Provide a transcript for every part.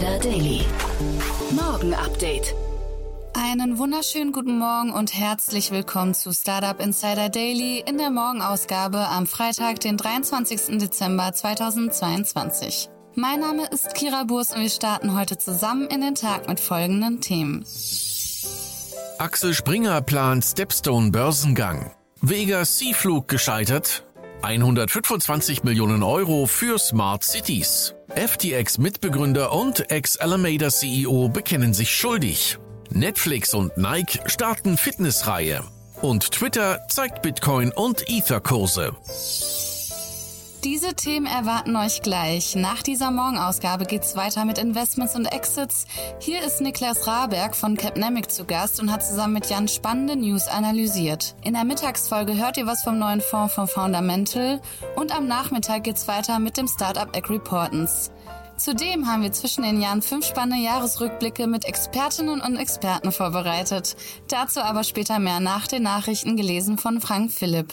Insider Daily. Morgen Update. Einen wunderschönen guten Morgen und herzlich willkommen zu Startup Insider Daily in der Morgenausgabe am Freitag, den 23. Dezember 2022. Mein Name ist Kira Burs und wir starten heute zusammen in den Tag mit folgenden Themen. Axel Springer plant Stepstone Börsengang. Vega Seaflug gescheitert. 125 Millionen Euro für Smart Cities. FTX Mitbegründer und Ex-Alameda CEO bekennen sich schuldig. Netflix und Nike starten Fitnessreihe. Und Twitter zeigt Bitcoin und Ether-Kurse. Diese Themen erwarten euch gleich. Nach dieser Morgenausgabe geht's weiter mit Investments und Exits. Hier ist Niklas Raberg von Capnemic zu Gast und hat zusammen mit Jan spannende News analysiert. In der Mittagsfolge hört ihr was vom neuen Fonds von Fundamental und am Nachmittag geht's weiter mit dem Startup Egg Reportance. Zudem haben wir zwischen den Jahren fünf spannende Jahresrückblicke mit Expertinnen und Experten vorbereitet. Dazu aber später mehr nach den Nachrichten gelesen von Frank Philipp.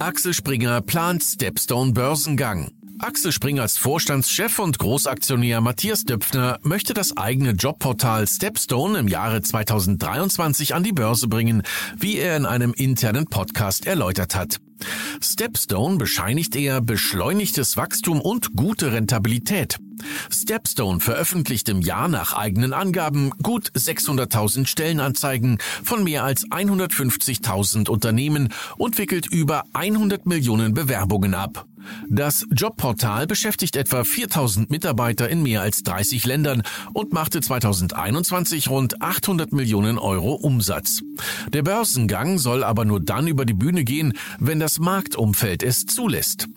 Axel Springer plant Stepstone Börsengang. Axel Springers Vorstandschef und Großaktionär Matthias Döpfner möchte das eigene Jobportal Stepstone im Jahre 2023 an die Börse bringen, wie er in einem internen Podcast erläutert hat. Stepstone bescheinigt er beschleunigtes Wachstum und gute Rentabilität. Stepstone veröffentlicht im Jahr nach eigenen Angaben gut 600.000 Stellenanzeigen von mehr als 150.000 Unternehmen und wickelt über 100 Millionen Bewerbungen ab. Das Jobportal beschäftigt etwa 4000 Mitarbeiter in mehr als 30 Ländern und machte 2021 rund 800 Millionen Euro Umsatz. Der Börsengang soll aber nur dann über die Bühne gehen, wenn das Marktumfeld es zulässt.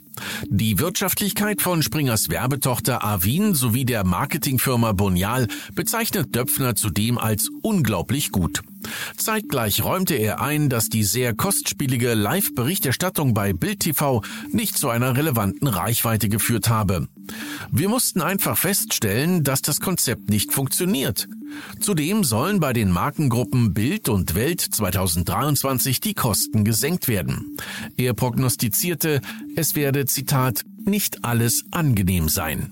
Die Wirtschaftlichkeit von Springers Werbetochter Avin sowie der Marketingfirma Bonial bezeichnet Döpfner zudem als unglaublich gut. Zeitgleich räumte er ein, dass die sehr kostspielige Live-Berichterstattung bei Bild TV nicht zu einer relevanten Reichweite geführt habe. Wir mussten einfach feststellen, dass das Konzept nicht funktioniert. Zudem sollen bei den Markengruppen Bild und Welt 2023 die Kosten gesenkt werden. Er prognostizierte, es werde, Zitat, nicht alles angenehm sein.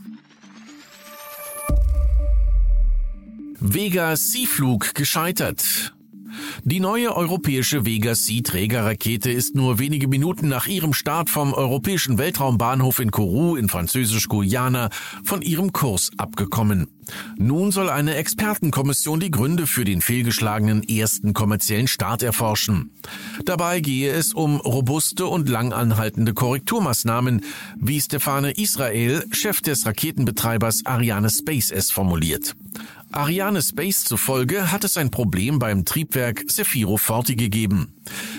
Vega Seaflug gescheitert. Die neue europäische Vega C Trägerrakete ist nur wenige Minuten nach ihrem Start vom europäischen Weltraumbahnhof in Kourou in Französisch-Guyana von ihrem Kurs abgekommen. Nun soll eine Expertenkommission die Gründe für den fehlgeschlagenen ersten kommerziellen Start erforschen. Dabei gehe es um robuste und langanhaltende Korrekturmaßnahmen, wie Stefane Israel, Chef des Raketenbetreibers Ariane Space es formuliert. Ariane Space zufolge hat es ein Problem beim Triebwerk Zefiro Forti gegeben.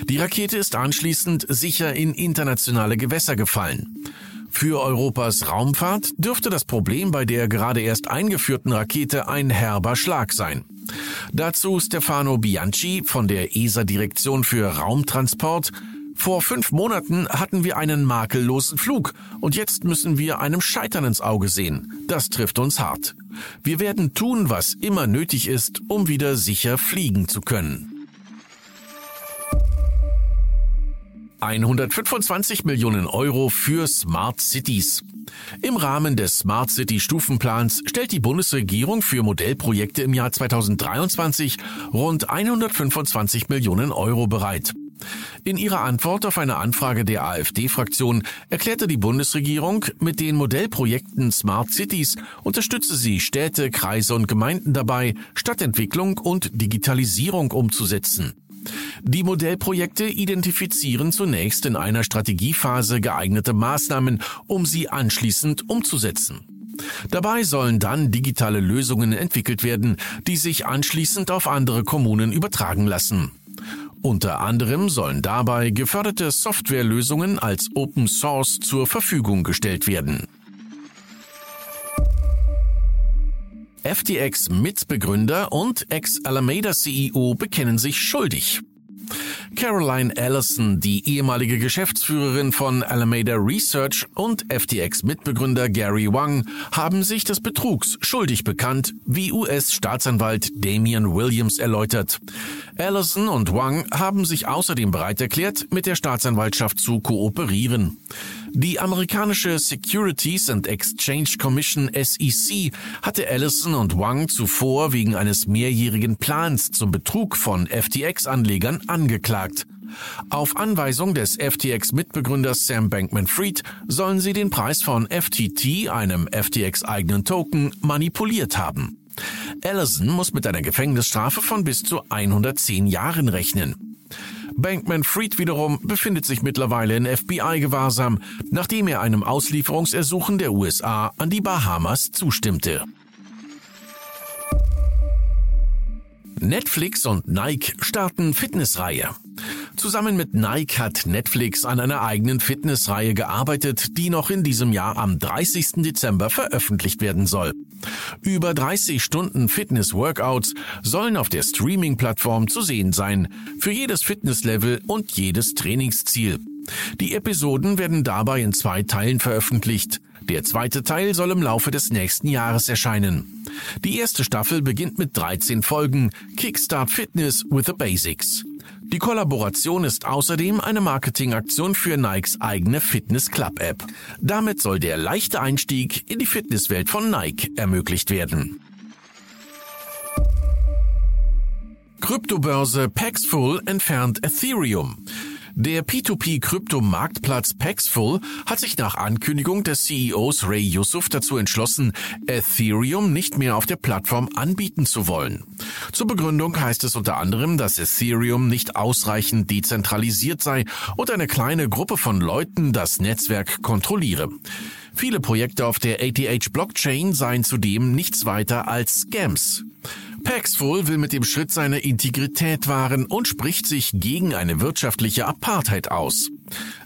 Die Rakete ist anschließend sicher in internationale Gewässer gefallen. Für Europas Raumfahrt dürfte das Problem bei der gerade erst eingeführten Rakete ein herber Schlag sein. Dazu Stefano Bianchi von der ESA-Direktion für Raumtransport. Vor fünf Monaten hatten wir einen makellosen Flug und jetzt müssen wir einem Scheitern ins Auge sehen. Das trifft uns hart. Wir werden tun, was immer nötig ist, um wieder sicher fliegen zu können. 125 Millionen Euro für Smart Cities. Im Rahmen des Smart City Stufenplans stellt die Bundesregierung für Modellprojekte im Jahr 2023 rund 125 Millionen Euro bereit. In ihrer Antwort auf eine Anfrage der AfD-Fraktion erklärte die Bundesregierung, mit den Modellprojekten Smart Cities unterstütze sie Städte, Kreise und Gemeinden dabei, Stadtentwicklung und Digitalisierung umzusetzen. Die Modellprojekte identifizieren zunächst in einer Strategiephase geeignete Maßnahmen, um sie anschließend umzusetzen. Dabei sollen dann digitale Lösungen entwickelt werden, die sich anschließend auf andere Kommunen übertragen lassen. Unter anderem sollen dabei geförderte Softwarelösungen als Open Source zur Verfügung gestellt werden. FTX-Mitbegründer und Ex-Alameda-CEO bekennen sich schuldig. Caroline Allison, die ehemalige Geschäftsführerin von Alameda Research und FTX-Mitbegründer Gary Wang, haben sich des Betrugs schuldig bekannt, wie US-Staatsanwalt Damian Williams erläutert. Allison und Wang haben sich außerdem bereit erklärt, mit der Staatsanwaltschaft zu kooperieren. Die amerikanische Securities and Exchange Commission SEC hatte Allison und Wang zuvor wegen eines mehrjährigen Plans zum Betrug von FTX-Anlegern angeklagt. Auf Anweisung des FTX-Mitbegründers Sam Bankman-Fried sollen sie den Preis von FTT, einem FTX-eigenen Token, manipuliert haben. Allison muss mit einer Gefängnisstrafe von bis zu 110 Jahren rechnen. Bankman Fried wiederum befindet sich mittlerweile in FBI-Gewahrsam, nachdem er einem Auslieferungsersuchen der USA an die Bahamas zustimmte. Netflix und Nike starten Fitnessreihe. Zusammen mit Nike hat Netflix an einer eigenen Fitnessreihe gearbeitet, die noch in diesem Jahr am 30. Dezember veröffentlicht werden soll. Über 30 Stunden Fitness-Workouts sollen auf der Streaming-Plattform zu sehen sein, für jedes Fitnesslevel und jedes Trainingsziel. Die Episoden werden dabei in zwei Teilen veröffentlicht. Der zweite Teil soll im Laufe des nächsten Jahres erscheinen. Die erste Staffel beginnt mit 13 Folgen Kickstart Fitness with the Basics. Die Kollaboration ist außerdem eine Marketingaktion für Nikes eigene Fitness Club App. Damit soll der leichte Einstieg in die Fitnesswelt von Nike ermöglicht werden. Kryptobörse Paxful entfernt Ethereum. Der P2P-Krypto-Marktplatz Paxful hat sich nach Ankündigung des CEOs Ray Yusuf dazu entschlossen, Ethereum nicht mehr auf der Plattform anbieten zu wollen. Zur Begründung heißt es unter anderem, dass Ethereum nicht ausreichend dezentralisiert sei und eine kleine Gruppe von Leuten das Netzwerk kontrolliere. Viele Projekte auf der ATH Blockchain seien zudem nichts weiter als Scams. Paxful will mit dem Schritt seine Integrität wahren und spricht sich gegen eine wirtschaftliche Apartheid aus.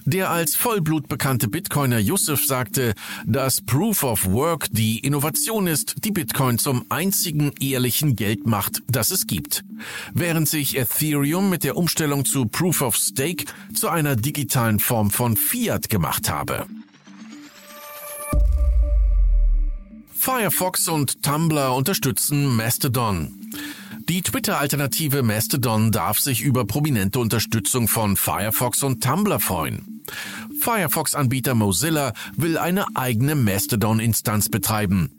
Der als Vollblut bekannte Bitcoiner Yusuf sagte, dass Proof of Work die Innovation ist, die Bitcoin zum einzigen ehrlichen Geld macht, das es gibt. Während sich Ethereum mit der Umstellung zu Proof of Stake zu einer digitalen Form von Fiat gemacht habe. Firefox und Tumblr unterstützen Mastodon. Die Twitter-Alternative Mastodon darf sich über prominente Unterstützung von Firefox und Tumblr freuen. Firefox-Anbieter Mozilla will eine eigene Mastodon-Instanz betreiben.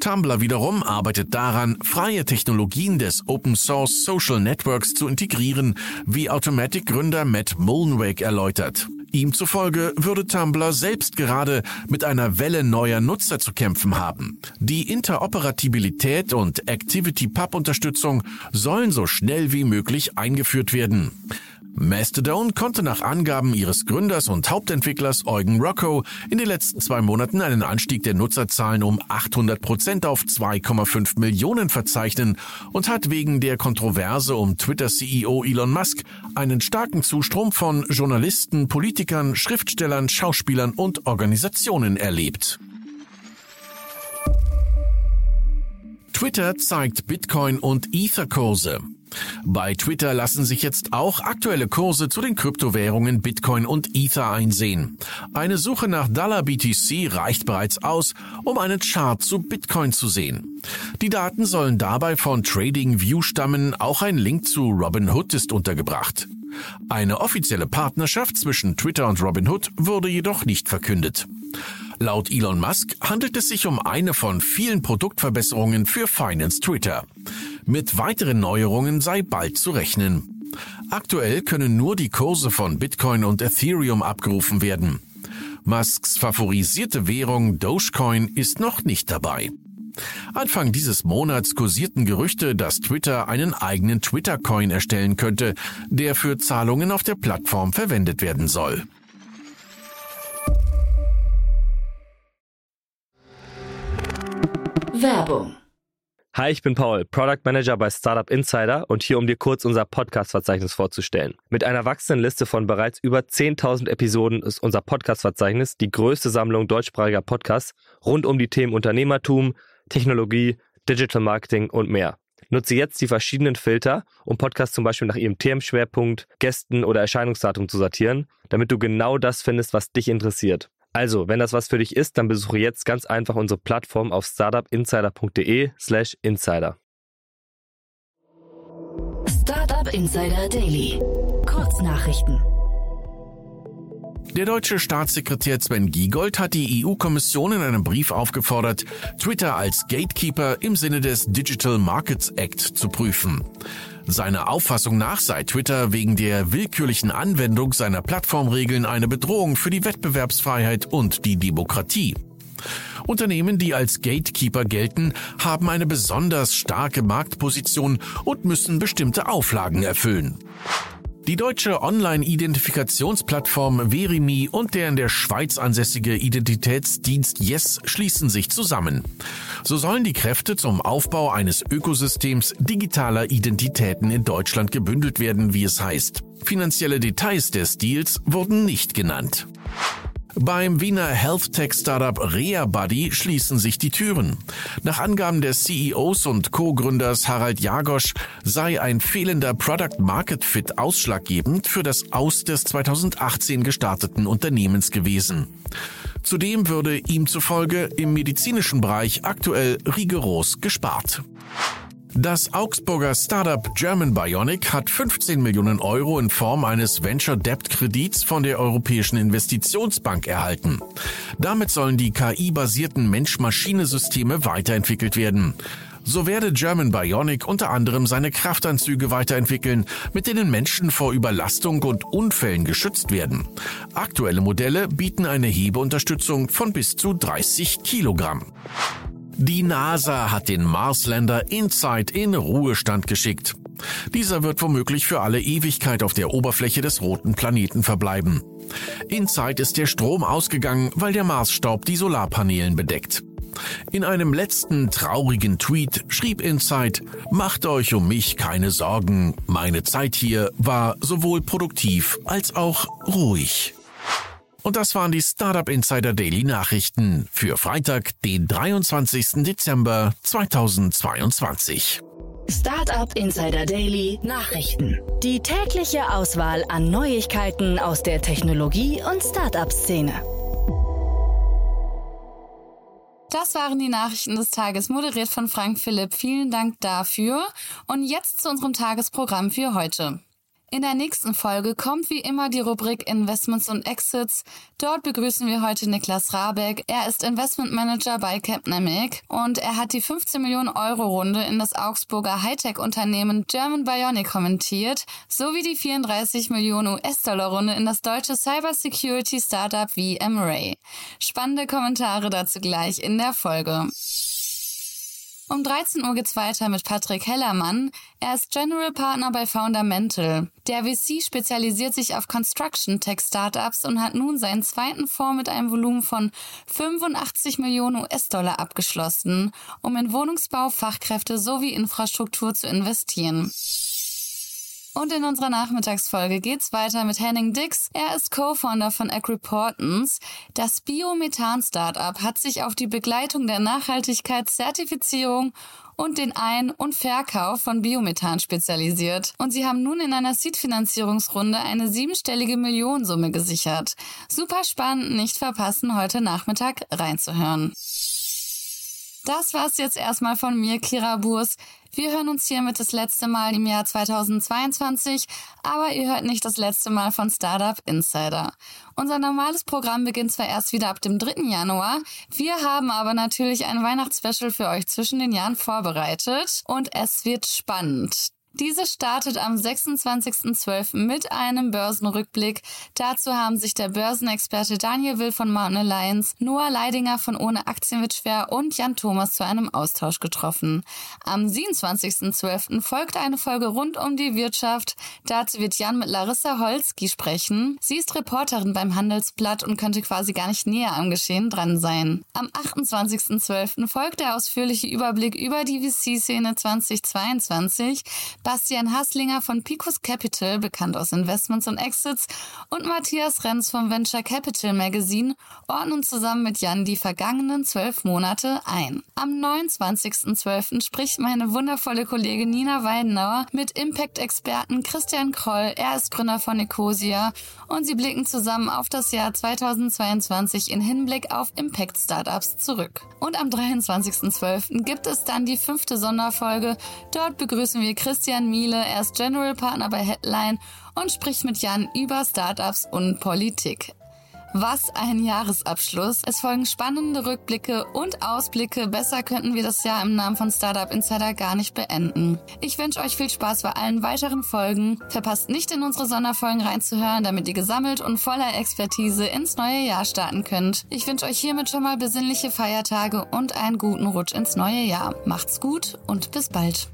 Tumblr wiederum arbeitet daran, freie Technologien des Open Source Social Networks zu integrieren, wie Automatic-Gründer Matt Mullenweg erläutert. Ihm zufolge würde Tumblr selbst gerade mit einer Welle neuer Nutzer zu kämpfen haben. Die Interoperabilität und ActivityPub-Unterstützung sollen so schnell wie möglich eingeführt werden. Mastodon konnte nach Angaben ihres Gründers und Hauptentwicklers Eugen Rocco in den letzten zwei Monaten einen Anstieg der Nutzerzahlen um 800 Prozent auf 2,5 Millionen verzeichnen und hat wegen der Kontroverse um Twitter-CEO Elon Musk einen starken Zustrom von Journalisten, Politikern, Schriftstellern, Schauspielern und Organisationen erlebt. Twitter zeigt Bitcoin und Ether-Kurse. Bei Twitter lassen sich jetzt auch aktuelle Kurse zu den Kryptowährungen Bitcoin und Ether einsehen. Eine Suche nach Dollar BTC reicht bereits aus, um einen Chart zu Bitcoin zu sehen. Die Daten sollen dabei von TradingView stammen, auch ein Link zu Robinhood ist untergebracht. Eine offizielle Partnerschaft zwischen Twitter und Robinhood wurde jedoch nicht verkündet. Laut Elon Musk handelt es sich um eine von vielen Produktverbesserungen für Finance Twitter. Mit weiteren Neuerungen sei bald zu rechnen. Aktuell können nur die Kurse von Bitcoin und Ethereum abgerufen werden. Musks favorisierte Währung Dogecoin ist noch nicht dabei. Anfang dieses Monats kursierten Gerüchte, dass Twitter einen eigenen Twitter-Coin erstellen könnte, der für Zahlungen auf der Plattform verwendet werden soll. Werbung Hi, ich bin Paul, Product Manager bei Startup Insider und hier, um dir kurz unser Podcast-Verzeichnis vorzustellen. Mit einer wachsenden Liste von bereits über 10.000 Episoden ist unser Podcast-Verzeichnis die größte Sammlung deutschsprachiger Podcasts rund um die Themen Unternehmertum, Technologie, Digital Marketing und mehr. Nutze jetzt die verschiedenen Filter, um Podcasts zum Beispiel nach ihrem Themenschwerpunkt, Gästen oder Erscheinungsdatum zu sortieren, damit du genau das findest, was dich interessiert. Also, wenn das was für dich ist, dann besuche jetzt ganz einfach unsere Plattform auf startupinsider.de/slash insider. Startup Insider Daily. Kurznachrichten. Der deutsche Staatssekretär Sven Giegold hat die EU-Kommission in einem Brief aufgefordert, Twitter als Gatekeeper im Sinne des Digital Markets Act zu prüfen. Seiner Auffassung nach sei Twitter wegen der willkürlichen Anwendung seiner Plattformregeln eine Bedrohung für die Wettbewerbsfreiheit und die Demokratie. Unternehmen, die als Gatekeeper gelten, haben eine besonders starke Marktposition und müssen bestimmte Auflagen erfüllen. Die deutsche Online-Identifikationsplattform Verimi und der in der Schweiz ansässige Identitätsdienst Yes schließen sich zusammen. So sollen die Kräfte zum Aufbau eines Ökosystems digitaler Identitäten in Deutschland gebündelt werden, wie es heißt. Finanzielle Details des Deals wurden nicht genannt. Beim Wiener Health Tech Startup ReaBuddy schließen sich die Türen. Nach Angaben des CEOs und Co-Gründers Harald Jagosch sei ein fehlender Product Market Fit ausschlaggebend für das Aus des 2018 gestarteten Unternehmens gewesen. Zudem würde ihm zufolge im medizinischen Bereich aktuell rigoros gespart. Das Augsburger Startup German Bionic hat 15 Millionen Euro in Form eines Venture Debt Kredits von der Europäischen Investitionsbank erhalten. Damit sollen die KI-basierten Mensch-Maschine-Systeme weiterentwickelt werden. So werde German Bionic unter anderem seine Kraftanzüge weiterentwickeln, mit denen Menschen vor Überlastung und Unfällen geschützt werden. Aktuelle Modelle bieten eine Hebeunterstützung von bis zu 30 Kilogramm. Die NASA hat den Marsländer InSight in Ruhestand geschickt. Dieser wird womöglich für alle Ewigkeit auf der Oberfläche des roten Planeten verbleiben. InSight ist der Strom ausgegangen, weil der Marsstaub die Solarpanelen bedeckt. In einem letzten traurigen Tweet schrieb Insight, Macht euch um mich keine Sorgen, meine Zeit hier war sowohl produktiv als auch ruhig. Und das waren die Startup Insider Daily Nachrichten für Freitag, den 23. Dezember 2022. Startup Insider Daily Nachrichten. Die tägliche Auswahl an Neuigkeiten aus der Technologie- und Startup-Szene. Das waren die Nachrichten des Tages, moderiert von Frank Philipp. Vielen Dank dafür. Und jetzt zu unserem Tagesprogramm für heute. In der nächsten Folge kommt wie immer die Rubrik Investments und Exits. Dort begrüßen wir heute Niklas Rabeck. Er ist Investment Manager bei Capnamic und er hat die 15 Millionen Euro Runde in das Augsburger Hightech-Unternehmen German Bionic kommentiert, sowie die 34 Millionen US-Dollar Runde in das deutsche Cybersecurity Startup VMray. Spannende Kommentare dazu gleich in der Folge. Um 13 Uhr geht's weiter mit Patrick Hellermann. Er ist General Partner bei Fundamental. Der VC spezialisiert sich auf Construction Tech Startups und hat nun seinen zweiten Fonds mit einem Volumen von 85 Millionen US-Dollar abgeschlossen, um in Wohnungsbau, Fachkräfte sowie Infrastruktur zu investieren. Und in unserer Nachmittagsfolge geht's weiter mit Henning Dix. Er ist Co-Founder von Agriportance. Das Biomethan-Startup hat sich auf die Begleitung der Nachhaltigkeitszertifizierung und den Ein- und Verkauf von Biomethan spezialisiert. Und sie haben nun in einer Seed-Finanzierungsrunde eine siebenstellige Millionensumme gesichert. Super spannend, nicht verpassen, heute Nachmittag reinzuhören. Das war's jetzt erstmal von mir, Kira Burs. Wir hören uns hiermit das letzte Mal im Jahr 2022, aber ihr hört nicht das letzte Mal von Startup Insider. Unser normales Programm beginnt zwar erst wieder ab dem 3. Januar, wir haben aber natürlich ein Weihnachtsspecial für euch zwischen den Jahren vorbereitet und es wird spannend. Diese startet am 26.12. mit einem Börsenrückblick. Dazu haben sich der Börsenexperte Daniel Will von Mountain Alliance, Noah Leidinger von Ohne Aktien wird schwer und Jan Thomas zu einem Austausch getroffen. Am 27.12. folgt eine Folge rund um die Wirtschaft. Dazu wird Jan mit Larissa Holski sprechen. Sie ist Reporterin beim Handelsblatt und könnte quasi gar nicht näher am Geschehen dran sein. Am 28.12. folgt der ausführliche Überblick über die VC-Szene 2022. Bastian Haslinger von Picos Capital, bekannt aus Investments und Exits, und Matthias Renz vom Venture Capital Magazine ordnen zusammen mit Jan die vergangenen zwölf Monate ein. Am 29.12. spricht meine wundervolle Kollegin Nina Weidenauer mit Impact-Experten Christian Kroll. Er ist Gründer von Ecosia und sie blicken zusammen auf das Jahr 2022 in Hinblick auf Impact-Startups zurück. Und am 23.12. gibt es dann die fünfte Sonderfolge. Dort begrüßen wir Christian Christian Miele, er ist General Partner bei Headline und spricht mit Jan über Startups und Politik. Was ein Jahresabschluss. Es folgen spannende Rückblicke und Ausblicke. Besser könnten wir das Jahr im Namen von Startup Insider gar nicht beenden. Ich wünsche euch viel Spaß bei allen weiteren Folgen. Verpasst nicht in unsere Sonderfolgen reinzuhören, damit ihr gesammelt und voller Expertise ins neue Jahr starten könnt. Ich wünsche euch hiermit schon mal besinnliche Feiertage und einen guten Rutsch ins neue Jahr. Macht's gut und bis bald.